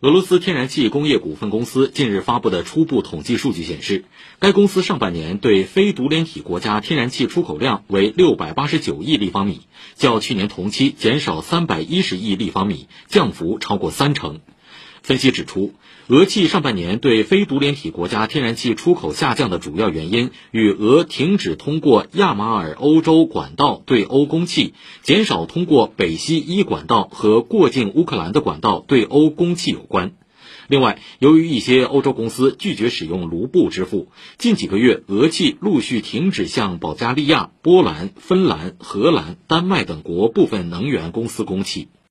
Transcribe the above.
俄罗斯天然气工业股份公司近日发布的初步统计数据显示，该公司上半年对非独联体国家天然气出口量为六百八十九亿立方米，较去年同期减少三百一十亿立方米，降幅超过三成。分析指出，俄气上半年对非独联体国家天然气出口下降的主要原因与俄停止通过亚马尔欧洲管道对欧供气，减少通过北溪一管道和过境乌克兰的管道对欧供气有关。另外，由于一些欧洲公司拒绝使用卢布支付，近几个月俄气陆续停止向保加利亚、波兰、芬兰、荷兰、丹麦等国部分能源公司供气。